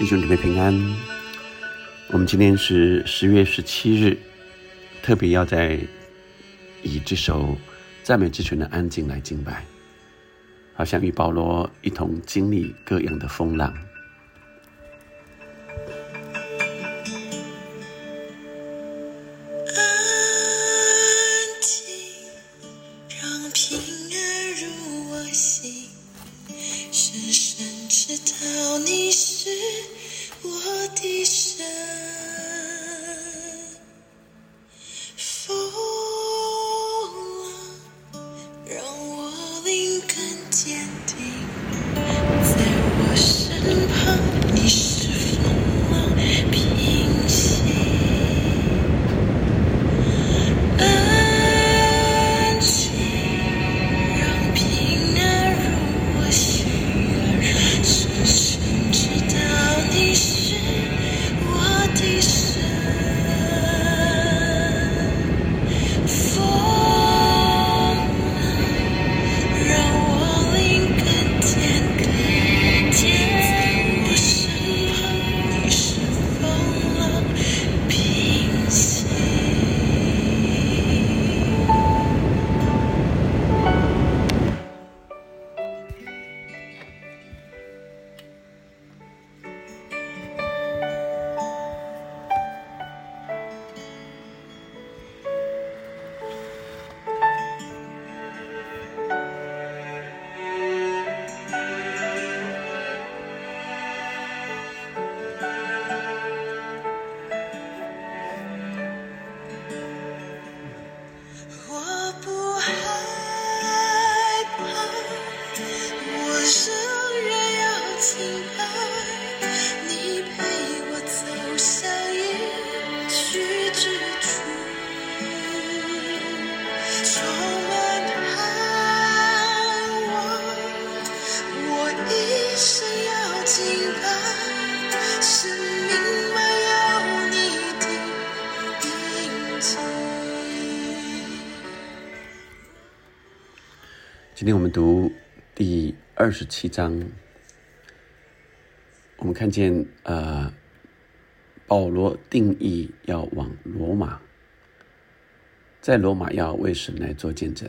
弟兄姊妹平安。我们今天是十月十七日，特别要在以这首赞美之泉的安静来敬拜，好像与保罗一同经历各样的风浪。今天我们读第二十七章，我们看见呃，保罗定义要往罗马，在罗马要为神来做见证。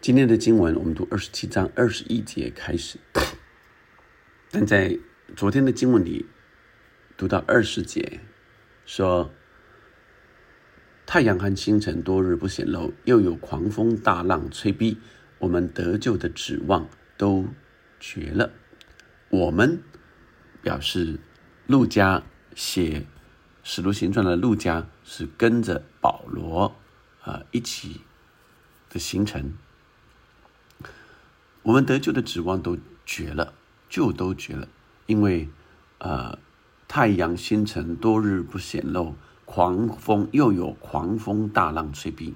今天的经文我们读二十七章二十一节开始，但在昨天的经文里读到二十节，说。太阳和星辰多日不显露，又有狂风大浪吹逼，我们得救的指望都绝了。我们表示，陆家写《使徒行传》的陆家是跟着保罗啊一起的行程。我们得救的指望都绝了，就都绝了，因为呃，太阳星辰多日不显露。狂风又有狂风大浪吹逼，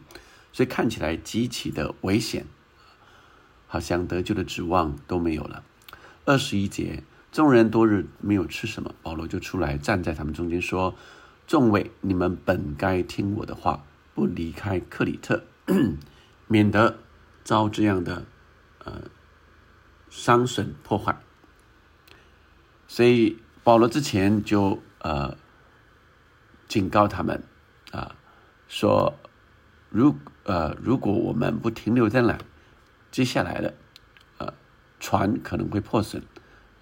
所以看起来极其的危险，好像得救的指望都没有了。二十一节，众人多日没有吃什么，保罗就出来站在他们中间说：“众位，你们本该听我的话，不离开克里特，免得遭这样的呃伤损破坏。”所以保罗之前就呃。警告他们，啊，说，如呃，如果我们不停留在那，接下来的，呃，船可能会破损，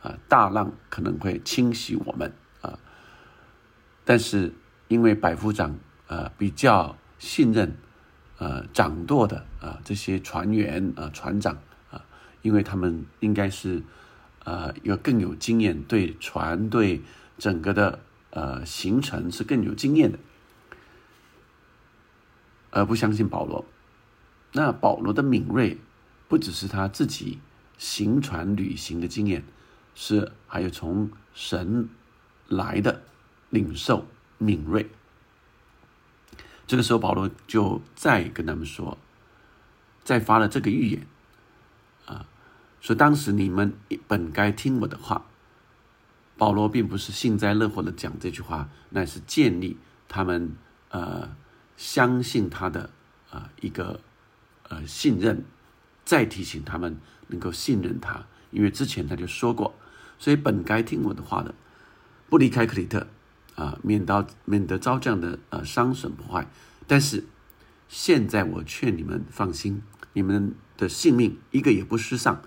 啊，大浪可能会侵袭我们，啊，但是因为百夫长，呃，比较信任，呃，掌舵的啊这些船员啊船长啊，因为他们应该是，呃，要更有经验，对船对整个的。呃，行程是更有经验的，而不相信保罗。那保罗的敏锐，不只是他自己行船旅行的经验，是还有从神来的领受敏锐。这个时候，保罗就再跟他们说，再发了这个预言，说当时你们本该听我的话。保罗并不是幸灾乐祸的讲这句话，乃是建立他们呃相信他的啊一个呃信任，再提醒他们能够信任他，因为之前他就说过，所以本该听我的话的，不离开克里特，啊，免到免得遭这样的呃伤损破坏。但是现在我劝你们放心，你们的性命一个也不失丧，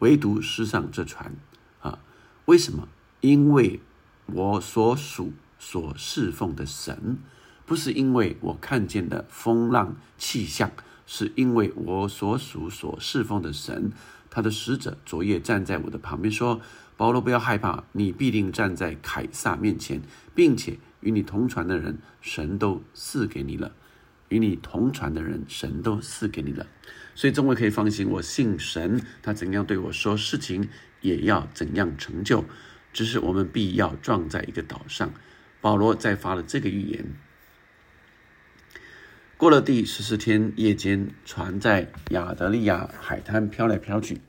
唯独失上这船啊！为什么？因为我所属所侍奉的神，不是因为我看见的风浪气象，是因为我所属所侍奉的神，他的使者昨夜站在我的旁边说。保罗，不要害怕，你必定站在凯撒面前，并且与你同船的人，神都赐给你了。与你同船的人，神都赐给你了。所以众位可以放心，我信神，他怎样对我说，事情也要怎样成就。只是我们必要撞在一个岛上。保罗再发了这个预言。过了第十四天夜间，船在亚得利亚海滩飘来飘去，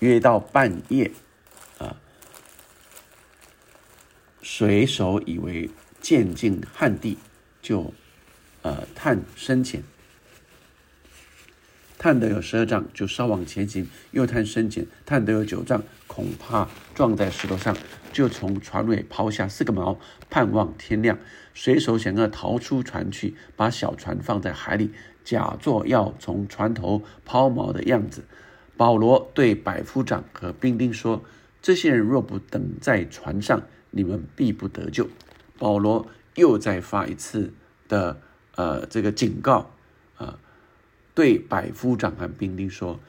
约到半夜。啊水手以为渐近旱地，就呃探深浅，探得有十二丈，就稍往前行；又探深浅，探得有九丈，恐怕撞在石头上，就从船尾抛下四个锚，盼望天亮。水手想要逃出船去，把小船放在海里，假作要从船头抛锚的样子。保罗对百夫长和兵丁说：“这些人若不等在船上，”你们必不得救。保罗又再发一次的呃这个警告啊，对百夫长和兵丁说：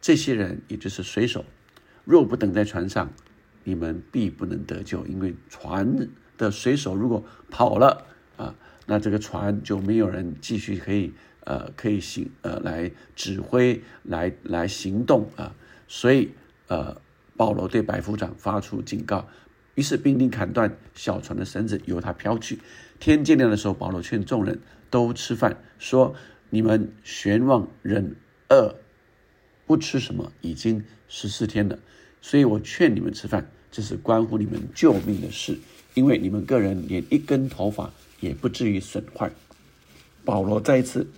这些人也就是水手，若不等在船上，你们必不能得救。因为船的水手如果跑了啊，那这个船就没有人继续可以呃可以行呃来指挥来来行动啊。所以呃保罗对百夫长发出警告。于是兵丁砍断小船的绳子，由他飘去。天渐亮的时候，保罗劝众人都吃饭，说：“你们悬望忍饿，不吃什么，已经十四天了。所以我劝你们吃饭，这是关乎你们救命的事，因为你们个人连一根头发也不至于损坏。”保罗再一次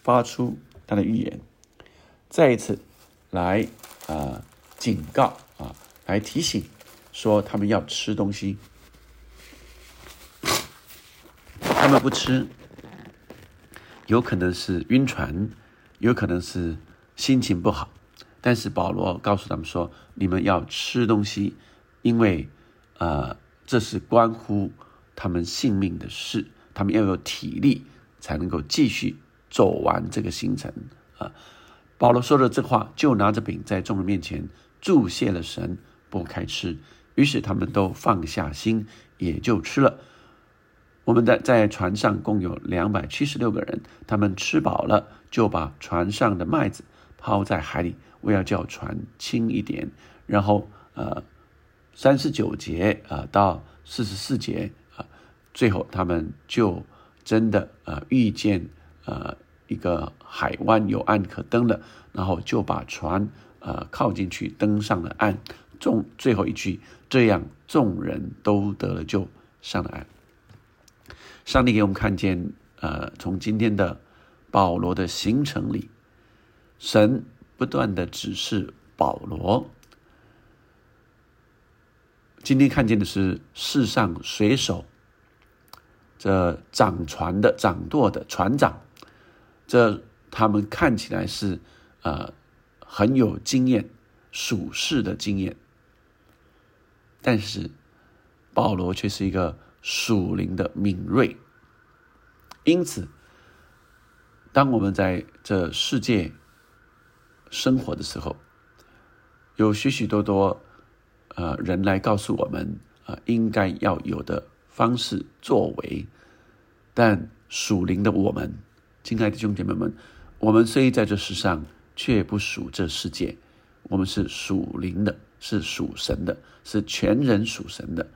发出他的预言，再一次来啊警告啊，来提醒。说他们要吃东西，他们不吃，有可能是晕船，有可能是心情不好。但是保罗告诉他们说：“你们要吃东西，因为，呃，这是关乎他们性命的事。他们要有体力，才能够继续走完这个行程。”啊，保罗说了这话，就拿着饼在众人面前祝谢了神，拨开吃。于是他们都放下心，也就吃了。我们的在船上共有两百七十六个人，他们吃饱了，就把船上的麦子抛在海里，为要叫船轻一点。然后，呃，三十九节啊到四十四节啊，最后他们就真的啊遇见呃一个海湾有岸可登了，然后就把船呃靠进去，登上了岸。众最后一句，这样众人都得了救，上了岸。上帝给我们看见，呃，从今天的保罗的行程里，神不断的指示保罗。今天看见的是世上水手，这掌船的、掌舵的船长，这他们看起来是呃很有经验、属世的经验。但是保罗却是一个属灵的敏锐，因此，当我们在这世界生活的时候，有许许多多呃人来告诉我们啊应该要有的方式作为，但属灵的我们，亲爱的弟兄姐妹们，我们虽在这世上，却不属这世界，我们是属灵的。是属神的，是全人属神的。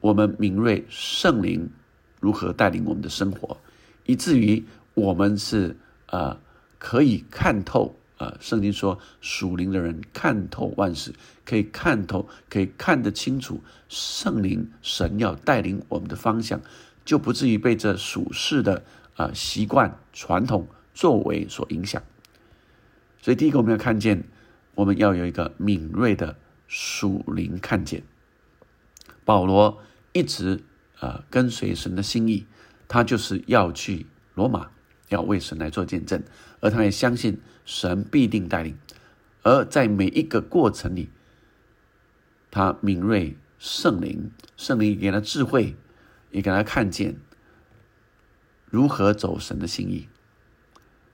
我们敏锐圣灵如何带领我们的生活，以至于我们是呃可以看透呃圣经说属灵的人看透万事，可以看透，可以看得清楚圣灵神要带领我们的方向，就不至于被这属世的啊习惯传统作为所影响。所以第一个我们要看见，我们要有一个敏锐的。属灵看见。保罗一直呃跟随神的心意，他就是要去罗马，要为神来做见证，而他也相信神必定带领。而在每一个过程里，他敏锐圣灵，圣灵给他智慧，也给他看见如何走神的心意。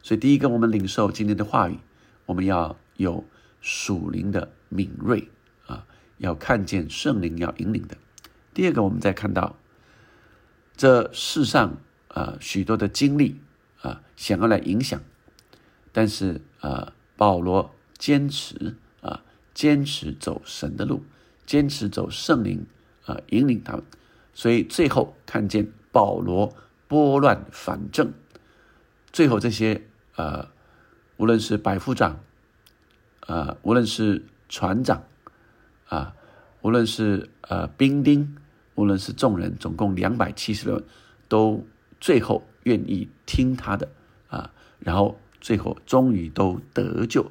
所以，第一个，我们领受今天的话语，我们要有属灵的敏锐，要看见圣灵要引领的。第二个，我们再看到这世上啊许多的经历啊，想要来影响，但是啊，保罗坚持啊，坚持走神的路。坚持走圣灵啊，引领他们，所以最后看见保罗拨乱反正，最后这些呃，无论是百夫长，呃，无论是船长，啊，无论是呃兵丁，无论是众人，总共两百七十人，都最后愿意听他的啊，然后最后终于都得救，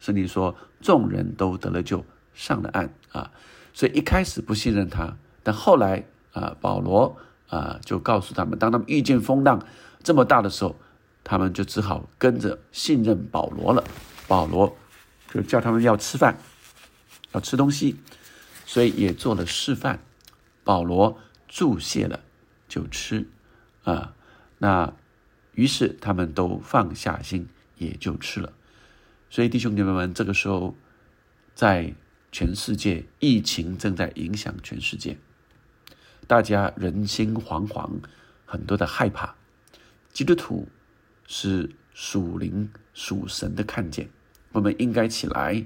圣经说众人都得了救。上了岸啊，所以一开始不信任他，但后来啊，保罗啊就告诉他们，当他们遇见风浪这么大的时候，他们就只好跟着信任保罗了。保罗就叫他们要吃饭，要吃东西，所以也做了示范。保罗注谢了就吃啊，那于是他们都放下心，也就吃了。所以弟兄姐妹们，这个时候在。全世界疫情正在影响全世界，大家人心惶惶，很多的害怕。基督徒是属灵属神的看见，我们应该起来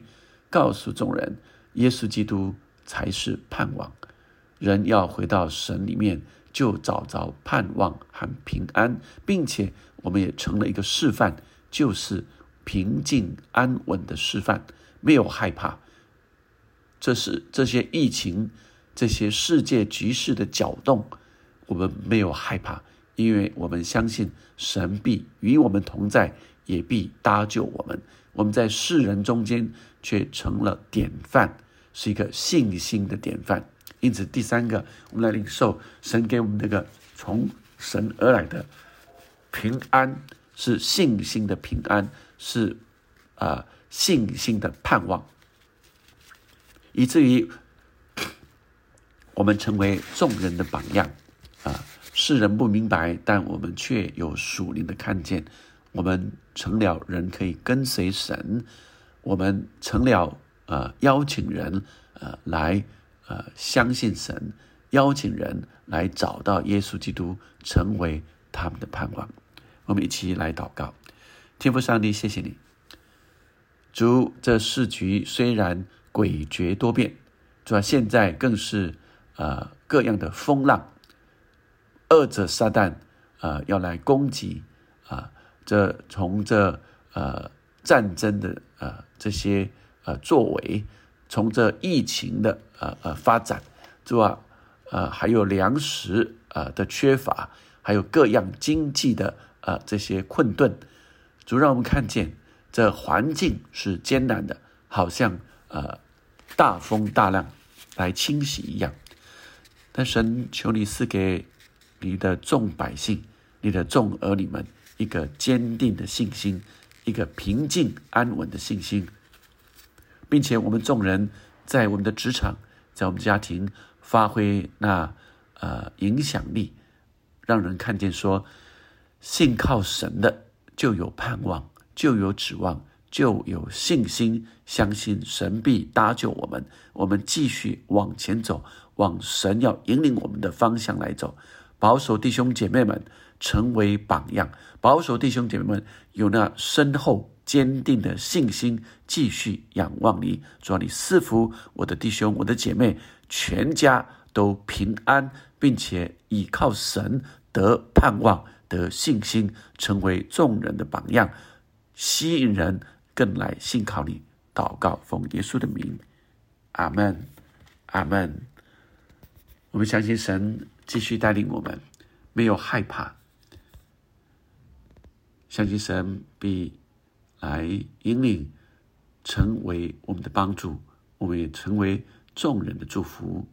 告诉众人，耶稣基督才是盼望。人要回到神里面，就找着盼望和平安，并且我们也成了一个示范，就是平静安稳的示范，没有害怕。这是这些疫情、这些世界局势的搅动，我们没有害怕，因为我们相信神必与我们同在，也必搭救我们。我们在世人中间却成了典范，是一个信心的典范。因此，第三个，我们来领受神给我们那个从神而来的平安，是信心的平安，是啊信心的盼望。以至于我们成为众人的榜样啊！世人不明白，但我们却有属灵的看见。我们成了人可以跟随神，我们成了呃邀请人呃来呃相信神，邀请人来找到耶稣基督，成为他们的盼望。我们一起来祷告，天父上帝，谢谢你，主，这世局虽然。诡谲多变，主要现在更是呃各样的风浪，恶者撒旦啊要来攻击啊，这从这呃战争的呃这些呃作为，从这疫情的呃呃发展，主啊呃还有粮食呃的缺乏，还有各样经济的呃这些困顿，主让我们看见这环境是艰难的，好像。呃，大风大浪来清洗一样，但神求你赐给你的众百姓、你的众儿女们一个坚定的信心，一个平静安稳的信心，并且我们众人在我们的职场、在我们家庭发挥那呃影响力，让人看见说，信靠神的就有盼望，就有指望。就有信心，相信神必搭救我们。我们继续往前走，往神要引领我们的方向来走。保守弟兄姐妹们成为榜样，保守弟兄姐妹们有那深厚坚定的信心，继续仰望你。主啊，你赐福我的弟兄、我的姐妹，全家都平安，并且倚靠神得盼望、得信心，成为众人的榜样，吸引人。更来信靠你，祷告奉耶稣的名，阿门，阿门。我们相信神继续带领我们，没有害怕，相信神必来引领，成为我们的帮助。我们。也成为众人的祝福。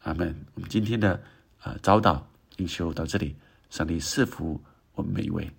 阿门。我们今天的呃早祷灵修到这里，上帝赐福我们每一位。